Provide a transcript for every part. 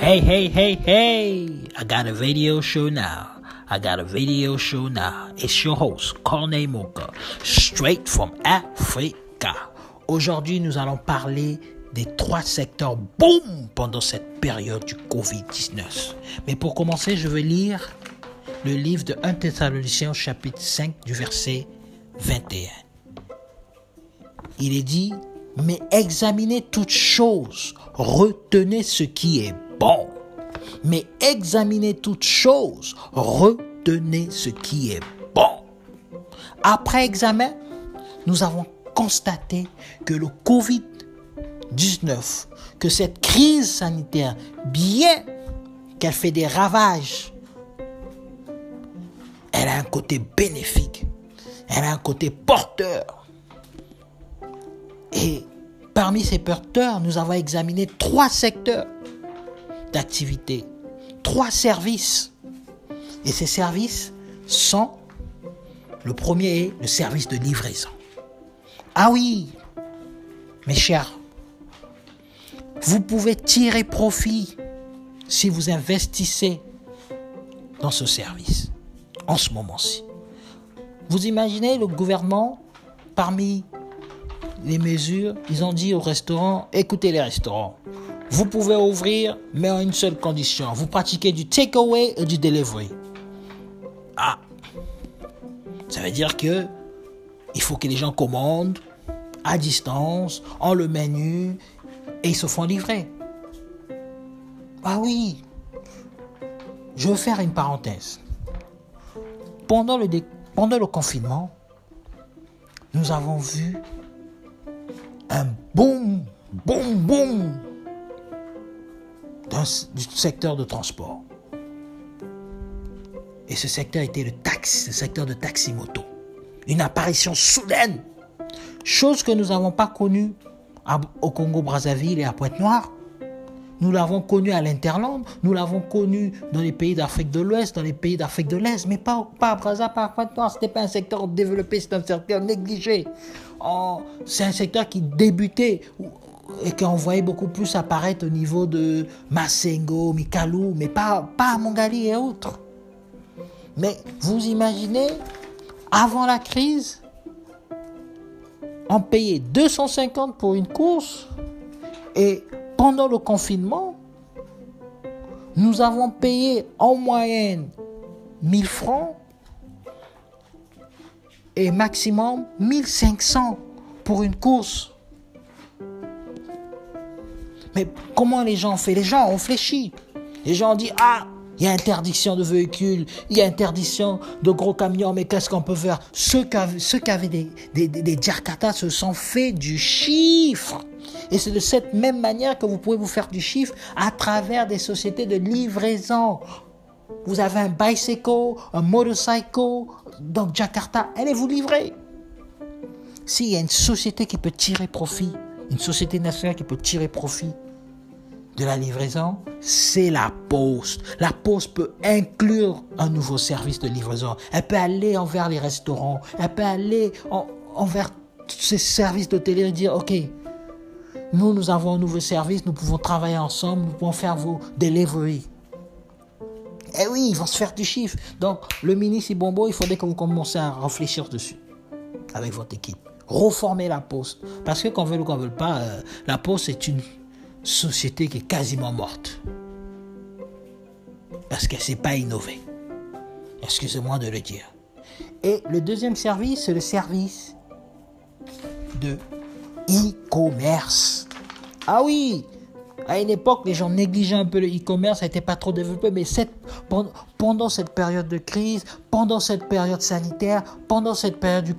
Hey, hey, hey, hey! I got a video show now. I got a video show now. It's your host, Corneille Moka, straight from Africa. Aujourd'hui, nous allons parler des trois secteurs boom pendant cette période du Covid-19. Mais pour commencer, je vais lire le livre de 1 Thessaloniciens chapitre 5 du verset 21. Il est dit, mais examinez toutes choses, retenez ce qui est bon. Mais examinez toutes choses, retenez ce qui est bon. Après examen, nous avons constaté que le Covid-19, que cette crise sanitaire, bien qu'elle fait des ravages, elle a un côté bénéfique, elle a un côté porteur. Et parmi ces porteurs, nous avons examiné trois secteurs d'activité, trois services. Et ces services sont, le premier est le service de livraison. Ah oui, mes chers, vous pouvez tirer profit si vous investissez dans ce service en ce moment-ci. Vous imaginez le gouvernement, parmi les mesures, ils ont dit aux restaurants, écoutez les restaurants, vous pouvez ouvrir, mais en une seule condition. Vous pratiquez du takeaway et du delivery. Ah, ça veut dire que il faut que les gens commandent à distance, en le menu, et ils se font livrer. Ah oui, je veux faire une parenthèse. Pendant le, pendant le confinement, nous avons vu un boom, boom, boom du secteur de transport. Et ce secteur était le taxi, le secteur de taxi-moto. Une apparition soudaine, chose que nous n'avons pas connue au Congo-Brazzaville et à Pointe-Noire. Nous l'avons connu à l'Interland, nous l'avons connu dans les pays d'Afrique de l'Ouest, dans les pays d'Afrique de l'Est, mais pas, pas à Brazzaville, pas à Pointe-Noire. Ce n'était pas un secteur développé, c'est un secteur négligé. Oh, c'est un secteur qui débutait et qu'on voyait beaucoup plus apparaître au niveau de Masengo, Mikalou, mais pas, pas à Mongali et autres. Mais vous imaginez, avant la crise, on payait 250 pour une course et pendant le confinement, nous avons payé en moyenne 1000 francs et maximum 1500 pour une course. Mais comment les gens ont fait Les gens ont fléchi. Les gens ont dit, ah, il y a interdiction de véhicules, il y a interdiction de gros camions, mais qu'est-ce qu'on peut faire Ceux qui avaient, des, des, des, se sont fait du chiffre. Et c'est de cette même manière que vous pouvez vous faire du chiffre à travers des sociétés de livraison. Vous avez un bicycle, un motorcycle, donc Jakarta, allez vous livrer. S'il y a une société qui peut tirer profit, une société nationale qui peut tirer profit de la livraison, c'est la poste. La poste peut inclure un nouveau service de livraison. Elle peut aller envers les restaurants, elle peut aller envers ces services d'hôtellerie et dire, OK, nous, nous avons un nouveau service, nous pouvons travailler ensemble, nous pouvons faire vos delivery. Eh oui, ils vont se faire du chiffre. Donc, le mini Bombo, il faudrait que vous commenciez à réfléchir dessus avec votre équipe. Reformer la poste. Parce que qu'on veut ou qu'on veut pas, euh, la poste est une société qui est quasiment morte. Parce qu'elle ne s'est pas innovée. Excusez-moi de le dire. Et le deuxième service, c'est le service de e-commerce. Ah oui, à une époque, les gens négligeaient un peu le e-commerce, ça n'était pas trop développé, mais cette, pendant cette période de crise, pendant cette période sanitaire, pendant cette période du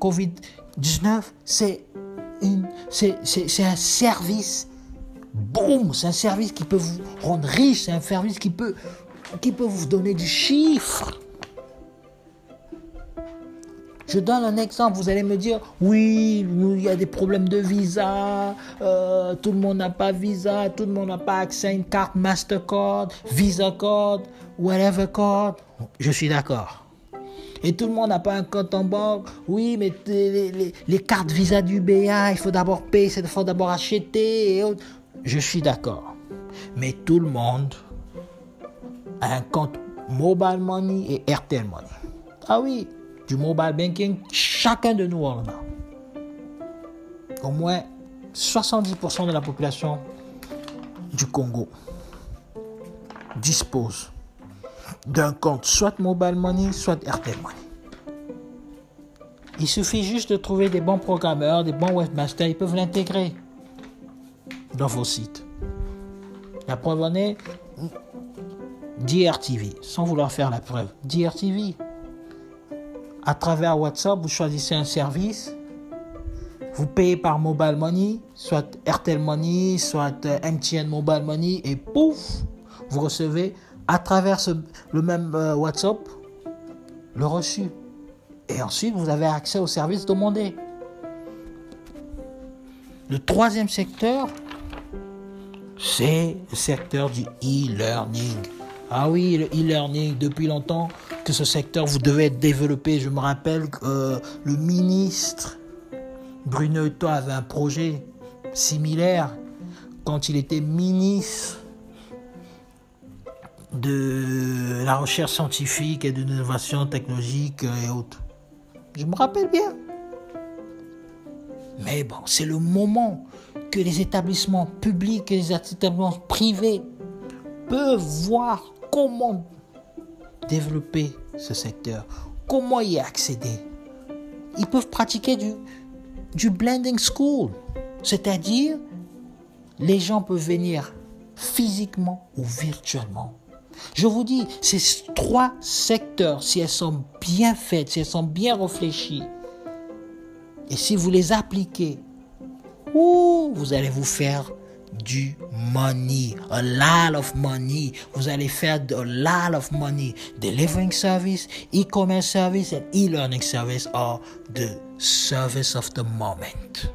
Covid-19, c'est un service boum, c'est un service qui peut vous rendre riche, c'est un service qui peut, qui peut vous donner du chiffre. Je donne un exemple, vous allez me dire, oui, il y a des problèmes de visa, euh, tout le monde n'a pas visa, tout le monde n'a pas accès à une carte Mastercard, Visa Card, whatever card. Je suis d'accord. Et tout le monde n'a pas un compte en banque. Oui, mais les, cartes Visa du BA, il faut d'abord payer, il faut d'abord acheter. Je suis d'accord. Mais tout le monde un compte Mobile Money et Airtel Money. Ah oui, du mobile banking, chacun de nous en a. Au moins 70% de la population du Congo dispose d'un compte soit Mobile Money, soit Airtel Money. Il suffit juste de trouver des bons programmeurs, des bons webmasters, ils peuvent l'intégrer dans vos sites. La preuve en est DRTV, sans vouloir faire la preuve. DRTV. À travers WhatsApp, vous choisissez un service, vous payez par Mobile Money, soit Airtel Money, soit euh, MTN Mobile Money, et pouf, vous recevez à travers le même euh, WhatsApp le reçu. Et ensuite, vous avez accès au service demandé. Le troisième secteur, c'est le secteur du e-learning. Ah oui, le e-learning, depuis longtemps que ce secteur vous devez être développé. Je me rappelle que euh, le ministre Bruno Hutto avait un projet similaire quand il était ministre de la recherche scientifique et de l'innovation technologique et autres. Je me rappelle bien. Mais bon, c'est le moment que les établissements publics et les établissements privés peuvent voir comment développer ce secteur, comment y accéder. Ils peuvent pratiquer du, du blending school, c'est-à-dire les gens peuvent venir physiquement ou virtuellement. Je vous dis, ces trois secteurs, si elles sont bien faites, si elles sont bien réfléchies, et si vous les appliquez, vous allez vous faire du money, a lot of money. Vous allez faire a lot of money. Delivering service, e-commerce service and e-learning service are the service of the moment.